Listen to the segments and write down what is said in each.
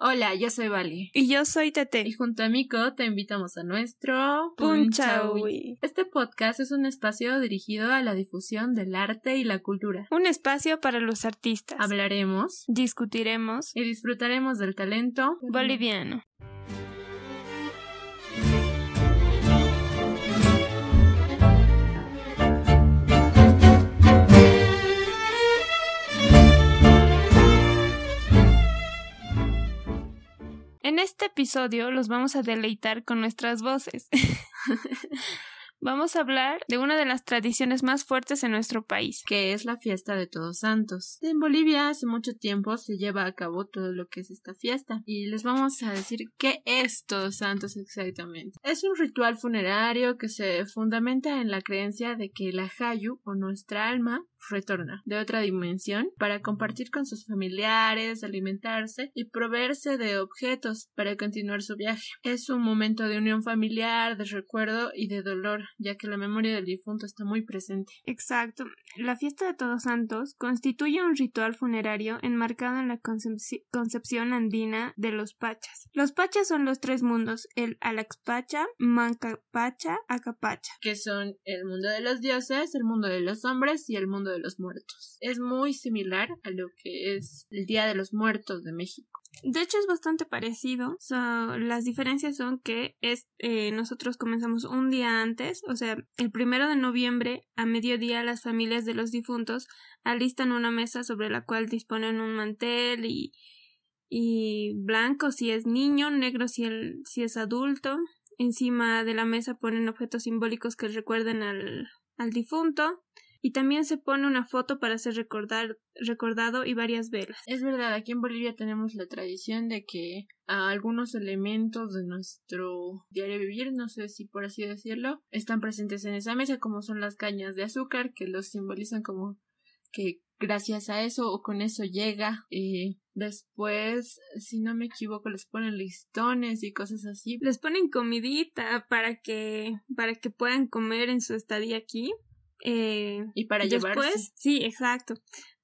Hola, yo soy Vali. Y yo soy Tete. Y junto a Miko te invitamos a nuestro Punchawi. Este podcast es un espacio dirigido a la difusión del arte y la cultura. Un espacio para los artistas. Hablaremos, discutiremos y disfrutaremos del talento boliviano. En este episodio los vamos a deleitar con nuestras voces. vamos a hablar de una de las tradiciones más fuertes en nuestro país, que es la fiesta de Todos Santos. En Bolivia hace mucho tiempo se lleva a cabo todo lo que es esta fiesta y les vamos a decir qué es Todos Santos exactamente. Es un ritual funerario que se fundamenta en la creencia de que la Hayu o nuestra alma retorna de otra dimensión para compartir con sus familiares, alimentarse y proveerse de objetos para continuar su viaje. Es un momento de unión familiar, de recuerdo y de dolor, ya que la memoria del difunto está muy presente. Exacto. La fiesta de Todos Santos constituye un ritual funerario enmarcado en la concepción andina de los pachas. Los pachas son los tres mundos, el Alaxpacha, Mancapacha, Acapacha, que son el mundo de los dioses, el mundo de los hombres y el mundo de los Muertos. Es muy similar a lo que es el Día de los Muertos de México. De hecho es bastante parecido. las diferencias son que es eh, nosotros comenzamos un día antes, o sea, el primero de noviembre a mediodía las familias de los difuntos alistan una mesa sobre la cual disponen un mantel y, y blanco si es niño, negro si, el, si es adulto. Encima de la mesa ponen objetos simbólicos que recuerden al, al difunto y también se pone una foto para ser recordar, recordado y varias velas. Es verdad, aquí en Bolivia tenemos la tradición de que algunos elementos de nuestro diario vivir, no sé si por así decirlo, están presentes en esa mesa, como son las cañas de azúcar, que los simbolizan como que gracias a eso o con eso llega. Eh, después, si no me equivoco, les ponen listones y cosas así. Les ponen comidita para que, para que puedan comer en su estadía aquí. Eh, y para después, Sí, exacto.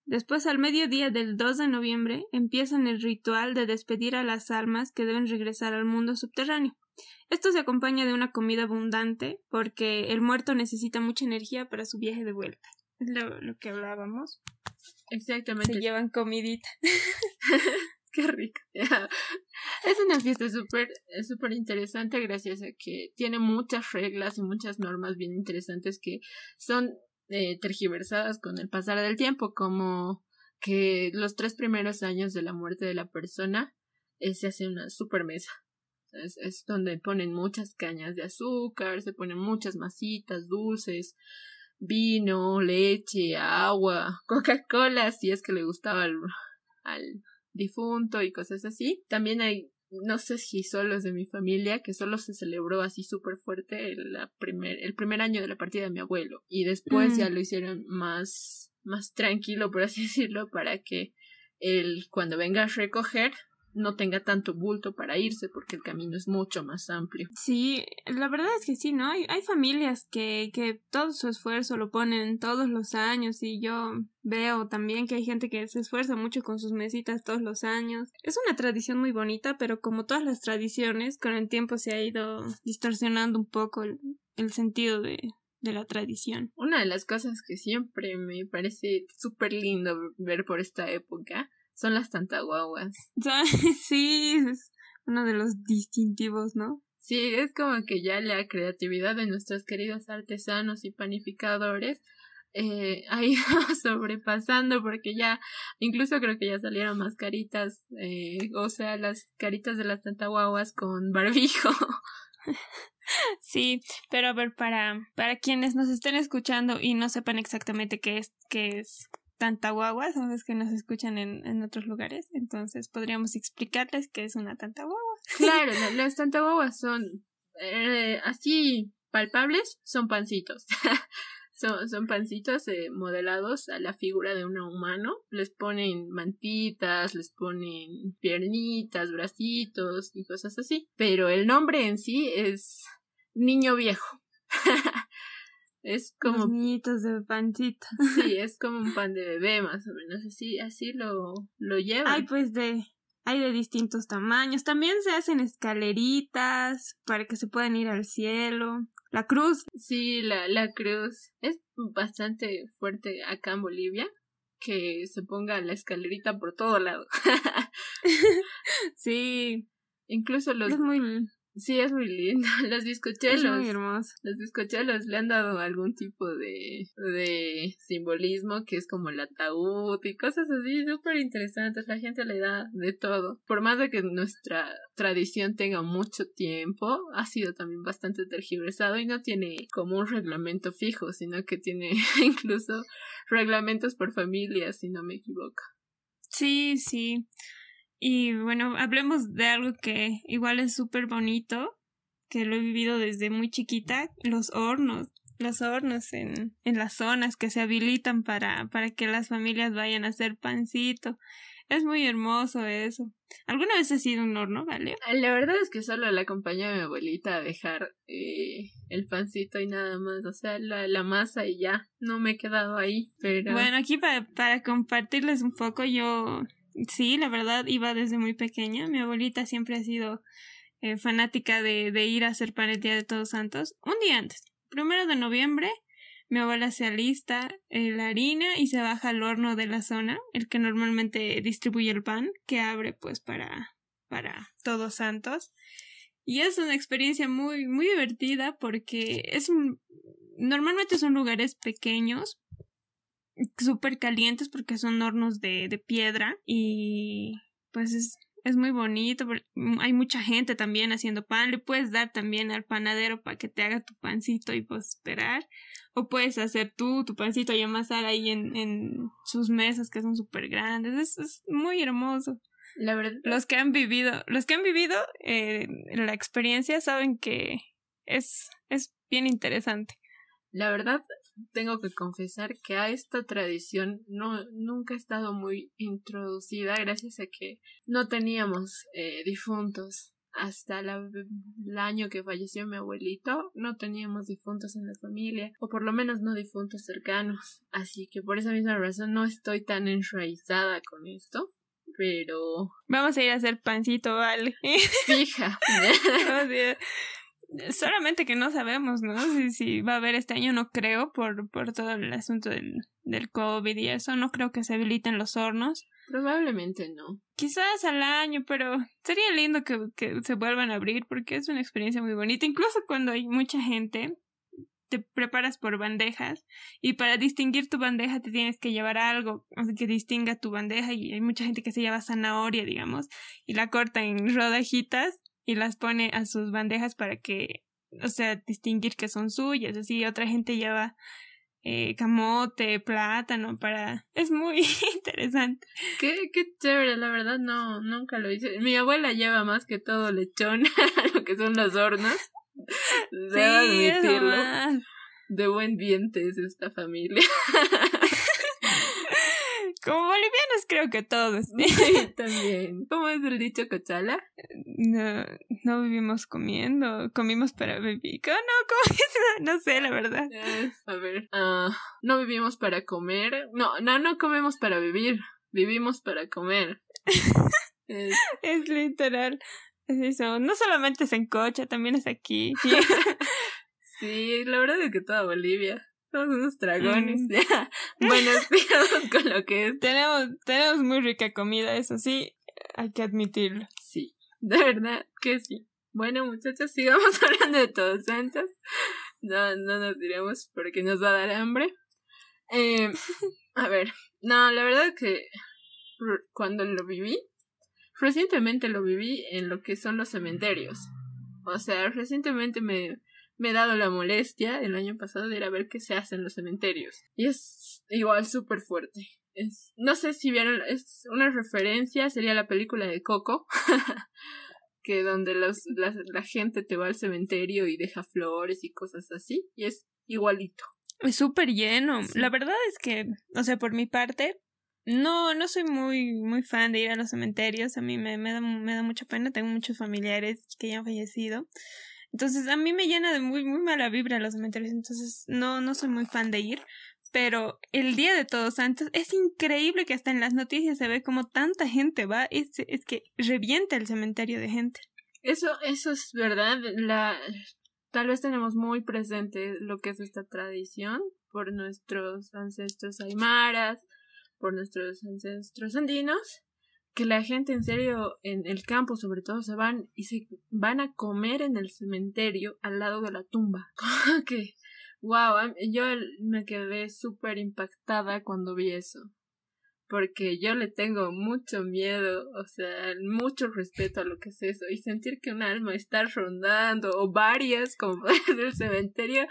Después, al mediodía del 2 de noviembre, empiezan el ritual de despedir a las almas que deben regresar al mundo subterráneo. Esto se acompaña de una comida abundante porque el muerto necesita mucha energía para su viaje de vuelta. Es lo, que hablábamos. Exactamente. Se llevan comidita. Qué rico. es una fiesta súper súper interesante gracias a que tiene muchas reglas y muchas normas bien interesantes que son eh, tergiversadas con el pasar del tiempo, como que los tres primeros años de la muerte de la persona eh, se hace una super mesa. Es, donde ponen muchas cañas de azúcar, se ponen muchas masitas, dulces, vino, leche, agua, Coca-Cola, si es que le gustaba al difunto y cosas así. También hay, no sé si solo es de mi familia, que solo se celebró así súper fuerte el, primer, el primer año de la partida de mi abuelo. Y después ya mm. lo hicieron más, más tranquilo, por así decirlo, para que él, cuando venga a recoger, no tenga tanto bulto para irse porque el camino es mucho más amplio. Sí, la verdad es que sí, ¿no? Hay, hay familias que, que todo su esfuerzo lo ponen todos los años y yo veo también que hay gente que se esfuerza mucho con sus mesitas todos los años. Es una tradición muy bonita, pero como todas las tradiciones, con el tiempo se ha ido distorsionando un poco el, el sentido de, de la tradición. Una de las cosas que siempre me parece súper lindo ver por esta época son las tantaguaguas. Sí, es uno de los distintivos, ¿no? Sí, es como que ya la creatividad de nuestros queridos artesanos y panificadores eh, ha ido sobrepasando porque ya incluso creo que ya salieron más caritas, eh, o sea, las caritas de las tantaguaguas con barbijo. Sí, pero a ver, para, para quienes nos estén escuchando y no sepan exactamente qué es, qué es tantahuahua, son los que nos escuchan en, en otros lugares, entonces podríamos explicarles qué es una tantahuahua. Claro, las tantahuahuas son eh, así palpables, son pancitos. son, son pancitos eh, modelados a la figura de un humano. Les ponen mantitas, les ponen piernitas, bracitos y cosas así. Pero el nombre en sí es niño viejo. Es como. Los niñitos de pancita. Sí, es como un pan de bebé, más o menos. Así, así lo, lo lleva. Ay, pues de, hay de distintos tamaños. También se hacen escaleritas para que se puedan ir al cielo. La cruz. Sí, la, la cruz. Es bastante fuerte acá en Bolivia que se ponga la escalerita por todo lado. sí. Incluso los, es muy, Sí, es muy lindo. Los bizcochelos. Es muy hermoso. Los bizcochelos le han dado algún tipo de, de simbolismo que es como el ataúd y cosas así súper interesantes. La gente le da de todo. Por más de que nuestra tradición tenga mucho tiempo, ha sido también bastante tergiversado y no tiene como un reglamento fijo, sino que tiene incluso reglamentos por familia, si no me equivoco. Sí, sí. Y bueno, hablemos de algo que igual es súper bonito, que lo he vivido desde muy chiquita, los hornos. Los hornos en, en las zonas que se habilitan para, para que las familias vayan a hacer pancito. Es muy hermoso eso. ¿Alguna vez has sido un horno, vale? La verdad es que solo la acompañé a mi abuelita a dejar eh, el pancito y nada más. O sea, la, la masa y ya. No me he quedado ahí, pero... Bueno, aquí para, para compartirles un poco, yo Sí, la verdad iba desde muy pequeña. Mi abuelita siempre ha sido eh, fanática de, ir a hacer pan el Día de Todos Santos. Un día antes, primero de noviembre, mi abuela se alista eh, la harina y se baja al horno de la zona, el que normalmente distribuye el pan, que abre pues para, para Todos Santos. Y es una experiencia muy, muy divertida porque es un, normalmente son lugares pequeños, súper calientes porque son hornos de, de piedra y pues es, es muy bonito. Hay mucha gente también haciendo pan. Le puedes dar también al panadero para que te haga tu pancito y pues esperar. O puedes hacer tú tu pancito y amasar ahí en, en sus mesas que son súper grandes. Es, es, muy hermoso. La verdad. Los que han vivido, los que han vivido eh, la experiencia saben que es, es bien interesante. La verdad, tengo que confesar que a esta tradición no nunca ha estado muy introducida gracias a que no teníamos eh, difuntos. Hasta el año que falleció mi abuelito no teníamos difuntos en la familia o por lo menos no difuntos cercanos. Así que por esa misma razón no estoy tan enraizada con esto pero vamos a ir a hacer pancito vale. Fija Solamente que no sabemos, ¿no? Si, si va a haber este año, no creo, por, por todo el asunto del, del COVID y eso. No creo que se habiliten los hornos. Probablemente no. Quizás al año, pero sería lindo que, que se vuelvan a abrir porque es una experiencia muy bonita. Incluso cuando hay mucha gente, te preparas por bandejas y para distinguir tu bandeja te tienes que llevar algo que distinga tu bandeja y hay mucha gente que se lleva zanahoria, digamos, y la corta en rodajitas y las pone a sus bandejas para que, o sea, distinguir que son suyas. Así otra gente lleva eh, camote, plátano para... Es muy interesante. Qué, qué chévere, la verdad no, nunca lo hice. Mi abuela lleva más que todo lechón a lo que son los hornos. sí, De buen diente es esta familia. Como bolivianos creo que todos. Sí, también. ¿Cómo es el dicho cochala? No, no vivimos comiendo, comimos para vivir. No, ¿cómo es? No sé, la verdad. a ver, uh, no vivimos para comer. No, no, no comemos para vivir. Vivimos para comer. es... es literal. Es eso. No solamente es en cocha, también es aquí. sí, la verdad es que toda Bolivia somos unos dragones. Mm. bueno, sigamos con lo que es. Tenemos, tenemos muy rica comida, eso sí, hay que admitirlo. Sí, de verdad que sí. Bueno, muchachos, sigamos hablando de todos santos. No, no nos diremos porque nos va a dar hambre. Eh, a ver, no, la verdad que cuando lo viví, recientemente lo viví en lo que son los cementerios. O sea, recientemente me, me he dado la molestia el año pasado de ir a ver qué se hace en los cementerios. Y es igual súper fuerte. Es, no sé si vieron, es una referencia, sería la película de Coco, que donde los, la, la, gente te va al cementerio y deja flores y cosas así, y es igualito. Es súper lleno. La verdad es que, o sea, por mi parte, no, no soy muy, muy fan de ir a los cementerios. A mí me, me, da, me da mucha pena. Tengo muchos familiares que ya han fallecido. Entonces a mí me llena de muy, muy mala vibra los cementerios, entonces no, no soy muy fan de ir. pero el día de Todos Santos es increíble que hasta en las noticias se ve como tanta gente va, es, es que revienta el cementerio de gente. Eso, eso es verdad. La, tal vez tenemos muy presente lo que es esta tradición por nuestros ancestros aymaras, por nuestros ancestros andinos, que la gente en serio en el campo sobre todo se van y se van a comer en el cementerio al lado de la tumba. que Wow, yo me quedé súper impactada cuando vi eso. Porque yo le tengo mucho miedo, o sea, mucho respeto a lo que es eso. Y sentir que un alma está rondando, o varias, como en el cementerio,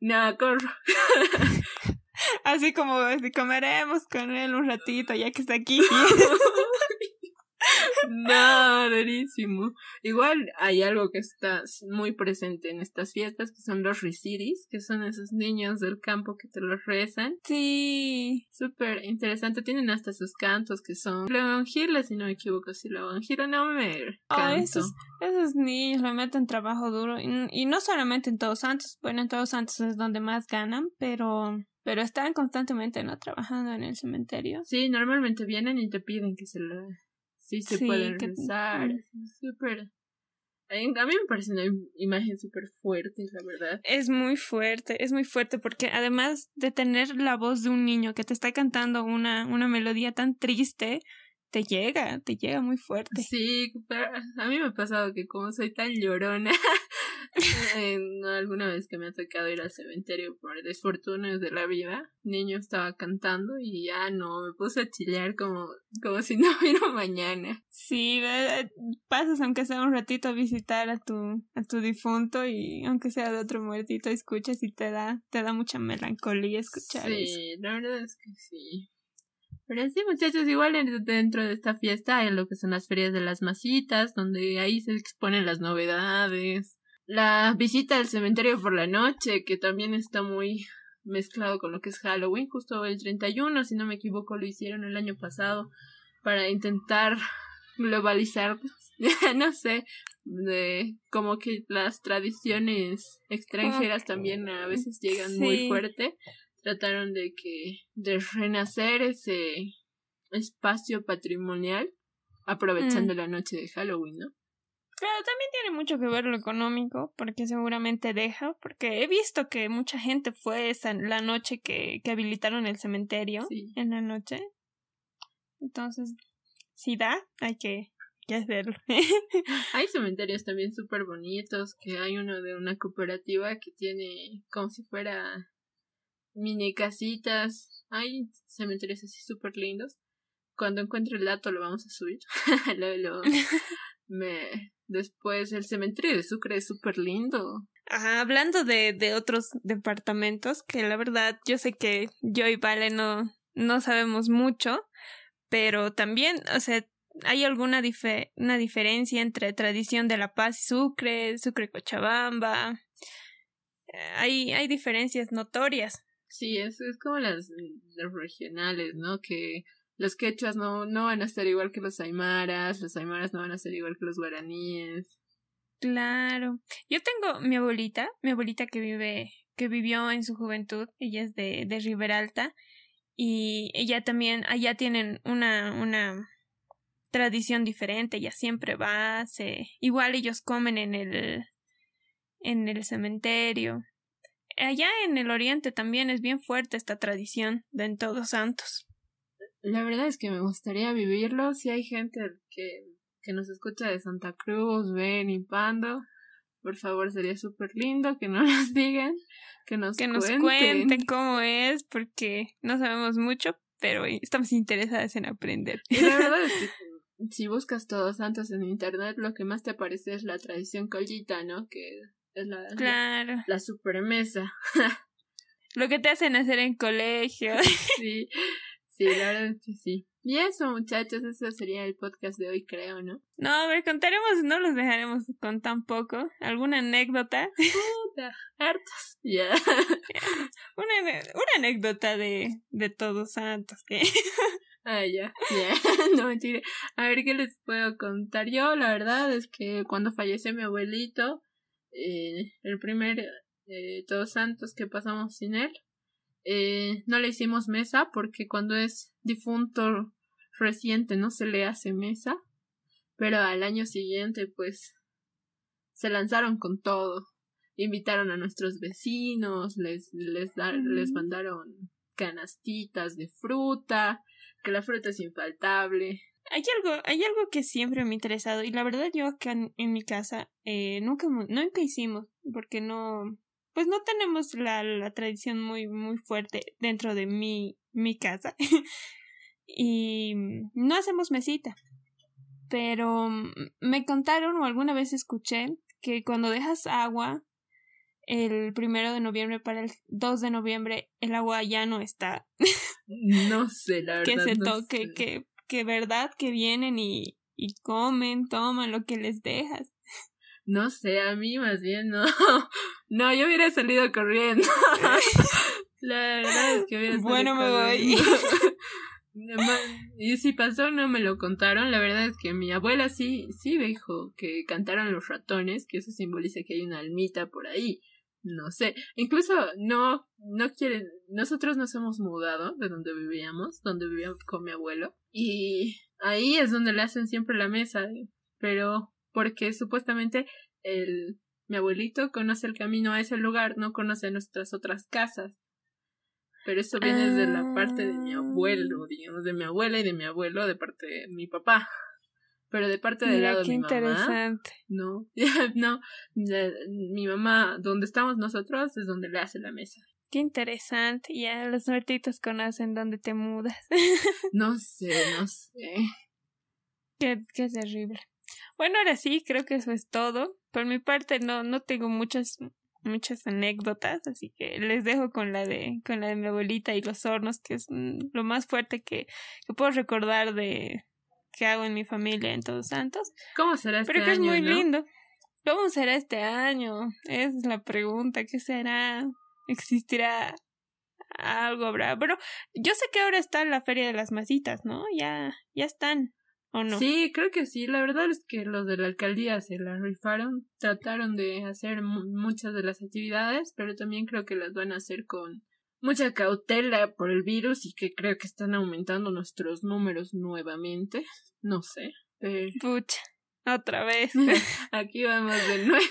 no, corro. Así como comeremos con él un ratito, ya que está aquí. No, rarísimo. Igual hay algo que está muy presente en estas fiestas, que son los risiris, que son esos niños del campo que te los rezan. Sí. Súper interesante. Tienen hasta sus cantos que son Giles, si no me equivoco. Si Gila no me canto. esos, esos niños le meten trabajo duro. Y, y no solamente en Todos Santos. Bueno, en Todos Santos es donde más ganan, pero pero están constantemente no trabajando en el cementerio. Sí, normalmente vienen y te piden que se lo sí se pueden rezar. Súper. A mí me parece una imagen súper fuerte, la verdad. Es muy fuerte, es muy fuerte porque además de tener la voz de un niño que te está cantando una, una melodía tan triste, te llega, te llega muy fuerte. Sí, a mí me ha pasado que como soy tan llorona, alguna vez que me ha tocado ir al cementerio por desfortunas de la vida, niño estaba cantando y ya no, me puse a chillar como, como si no hubiera mañana. Sí, pasas aunque sea un ratito a visitar a tu, a tu difunto y aunque sea de otro muertito, escuchas y te da, te da mucha melancolía escuchar eso. Sí, la verdad es que sí. Pero sí, muchachos, igual dentro de esta fiesta hay lo que son las ferias de las masitas, donde ahí se exponen las novedades. La visita al cementerio por la noche, que también está muy mezclado con lo que es Halloween, justo el 31, si no me equivoco, lo hicieron el año pasado para intentar globalizar, no sé, de como que las tradiciones extranjeras también a veces llegan muy fuerte trataron de que de renacer ese espacio patrimonial aprovechando mm. la noche de Halloween, ¿no? Claro, también tiene mucho que ver lo económico, porque seguramente deja, porque he visto que mucha gente fue esa la noche que, que habilitaron el cementerio en la noche. Entonces, si da, hay que, que hacerlo. hay cementerios también súper bonitos, que hay uno de una cooperativa que tiene como si fuera mini casitas. Hay cementerios así súper lindos. Cuando encuentre el dato lo vamos a subir. luego, me... Después el cementerio de Sucre es súper lindo. Ajá, hablando de, de otros departamentos, que la verdad yo sé que yo y Vale no, no sabemos mucho, pero también, o sea, hay alguna una diferencia entre tradición de La Paz y Sucre, Sucre Cochabamba. Eh, hay, hay diferencias notorias. Sí, es, es como las, regionales, ¿no? Que los quechuas no, no van a ser igual que los aymaras, los aymaras no van a ser igual que los guaraníes. Claro. Yo tengo mi abuelita, mi abuelita que vive, que vivió en su juventud, ella es de, de Riberalta, y ella también, allá tienen una, una tradición diferente, ella siempre va, se, igual ellos comen en el, en el cementerio, allá en el oriente también es bien fuerte esta tradición de en Todos Santos. La verdad es que me gustaría vivirlo. Si hay gente que, que nos escucha de Santa Cruz, ven y Pando, por favor sería súper lindo que nos digan, que nos que nos cuenten cómo es, porque no sabemos mucho, pero estamos interesadas en aprender. Y la verdad es que si buscas Todos Santos en internet, lo que más te aparece es la tradición collita, ¿no? Que es la, claro. la, supermesa. Lo que te hacen hacer en colegio. sí, sí, la verdad es que sí. Y eso, muchachos, eso sería el podcast de hoy, creo, ¿no? No, a ver, contaremos, no los dejaremos con tan poco. ¿Alguna anécdota? Puta, hartos. Ya. Una, una anécdota de, de Todos Santos, que... Ah, ya, ya, no mentira. A ver, ¿qué les puedo contar? Yo, la verdad es que cuando falleció mi abuelito, eh, el primer eh, Todos Santos que pasamos sin él, eh, no le hicimos mesa porque cuando es difunto reciente no se le hace mesa, pero al año siguiente pues se lanzaron con todo. Invitaron a nuestros vecinos, les, les, les mandaron canastitas de fruta, que la fruta es infaltable. Hay algo, hay algo que siempre me ha interesado y la verdad yo acá en, mi casa eh, nunca, nunca hicimos porque no, pues no tenemos la, la tradición muy, muy fuerte dentro de mi, mi casa y no hacemos mesita. Pero me contaron o alguna vez escuché que cuando dejas agua el primero de noviembre para el 2 de noviembre el agua ya no está. no sé, la verdad. que se toque, que, que verdad que vienen y, y comen, toman lo que les dejas. No sé, a mí más bien no. No, yo hubiera salido corriendo. La verdad es que hubiera salido Bueno, me voy. Y si pasó, no me lo contaron. La verdad es que mi abuela sí, sí dijo que cantaron los ratones, que eso simboliza que hay una almita por ahí. No sé. Incluso no, no quieren. Nosotros nos hemos mudado de donde vivíamos, donde vivíamos con mi abuelo. Y ahí es donde le hacen siempre la mesa. Pero porque supuestamente el, mi abuelito conoce el camino a ese lugar, no conoce nuestras otras casas. Pero eso viene de la parte de mi abuelo, ah. digamos, de mi abuela y de mi abuelo, de parte de mi papá. Pero de parte del lado de mi interesante. mamá. No, no. mi mamá, donde estamos nosotros, es donde le hace la mesa. Qué interesante. Ya los muertitos conocen dónde te mudas. no sé, no sé. Qué, qué terrible. Bueno, ahora sí, creo que eso es todo. Por mi parte, no, no tengo muchas muchas anécdotas, así que les dejo con la de con la de mi abuelita y los hornos, que es lo más fuerte que, que puedo recordar de que hago en mi familia en Todos Santos. ¿Cómo será este Pero que es muy lindo. ¿Cómo será este año? Es la pregunta, ¿qué será? ¿Existirá algo habrá? Bueno, yo sé que ahora está la Feria de las Masitas, ¿no? Ya ya están. ¿O no? Sí, creo que sí. La verdad es que los de la alcaldía se la rifaron. Trataron de hacer muchas de las actividades, pero también creo que las van a hacer con mucha cautela por el virus y que creo que están aumentando nuestros números nuevamente. No sé. Pero... Pucha, otra vez. Aquí vamos de nuevo.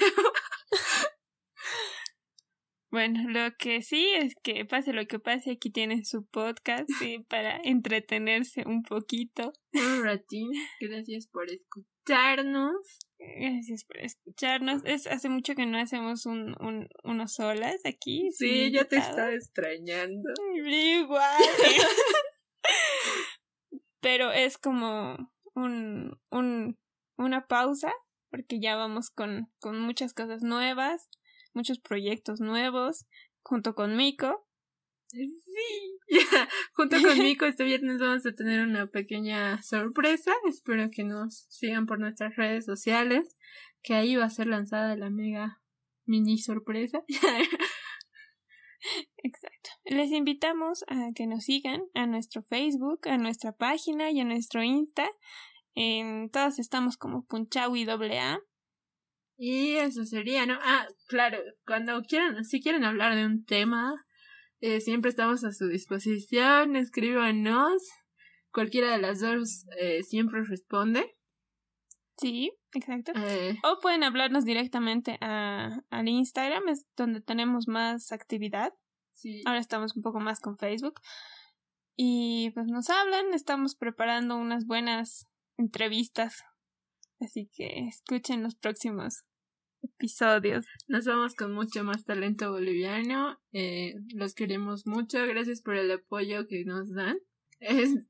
Bueno, lo que sí es que pase lo que pase, aquí tienen su podcast para entretenerse un poquito. Un ratín, gracias por escucharnos. Gracias por escucharnos. Es hace mucho que no hacemos un, un unos solas aquí. Sí, yo te estaba extrañando. Igual. Pero es como un, un, una pausa, porque ya vamos con, con muchas cosas nuevas muchos proyectos nuevos junto con Miko. Sí, junto con Miko este viernes vamos a tener una pequeña sorpresa. Espero que nos sigan por nuestras redes sociales, que ahí va a ser lanzada la mega mini sorpresa. Exacto. Les invitamos a que nos sigan a nuestro Facebook, a nuestra página y a nuestro Insta. En todos estamos como Punchawi AA. Y eso sería, ¿no? Ah, claro, cuando quieran, si quieren hablar de un tema, eh, siempre estamos a su disposición, escríbanos. Cualquiera de las dos eh, siempre responde. Sí, exacto. Eh. O pueden hablarnos directamente a, al Instagram, es donde tenemos más actividad. Sí. Ahora estamos un poco más con Facebook. Y pues nos hablan, estamos preparando unas buenas entrevistas. Así que escuchen los próximos episodios. Nos vamos con mucho más talento boliviano. Eh, los queremos mucho. Gracias por el apoyo que nos dan.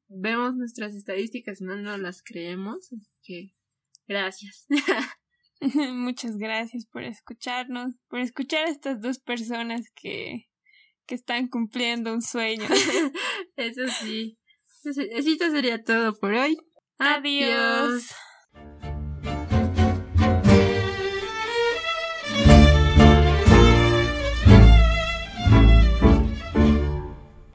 vemos nuestras estadísticas, no nos las creemos. Así que gracias. Muchas gracias por escucharnos, por escuchar a estas dos personas que, que están cumpliendo un sueño. Eso sí. Eso sería todo por hoy. Adiós.